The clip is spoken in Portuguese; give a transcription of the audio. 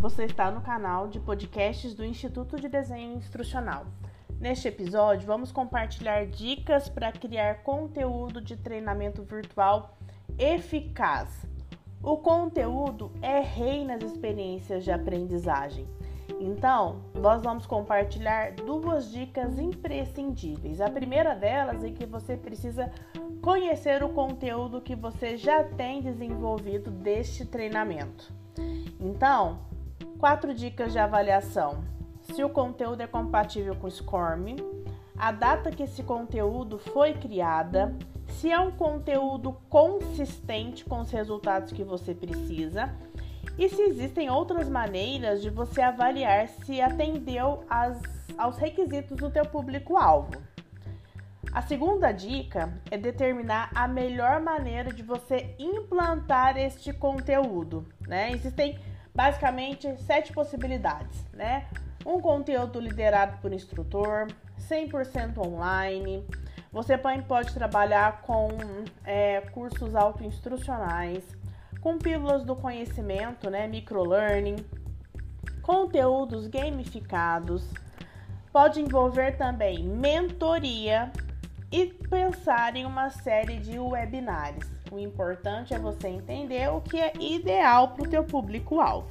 Você está no canal de podcasts do Instituto de Desenho Instrucional. Neste episódio, vamos compartilhar dicas para criar conteúdo de treinamento virtual eficaz. O conteúdo é rei nas experiências de aprendizagem. Então, nós vamos compartilhar duas dicas imprescindíveis. A primeira delas é que você precisa conhecer o conteúdo que você já tem desenvolvido deste treinamento. Então, quatro dicas de avaliação. Se o conteúdo é compatível com o SCORM, a data que esse conteúdo foi criada, se é um conteúdo consistente com os resultados que você precisa e se existem outras maneiras de você avaliar se atendeu aos requisitos do teu público-alvo. A segunda dica é determinar a melhor maneira de você implantar este conteúdo, né? Existem basicamente sete possibilidades, né? Um conteúdo liderado por instrutor, 100% online. Você pode trabalhar com é, cursos autoinstrucionais, com pílulas do conhecimento, né? Microlearning, conteúdos gamificados. Pode envolver também mentoria e pensar em uma série de webinários. O importante é você entender o que é ideal para o teu público-alvo.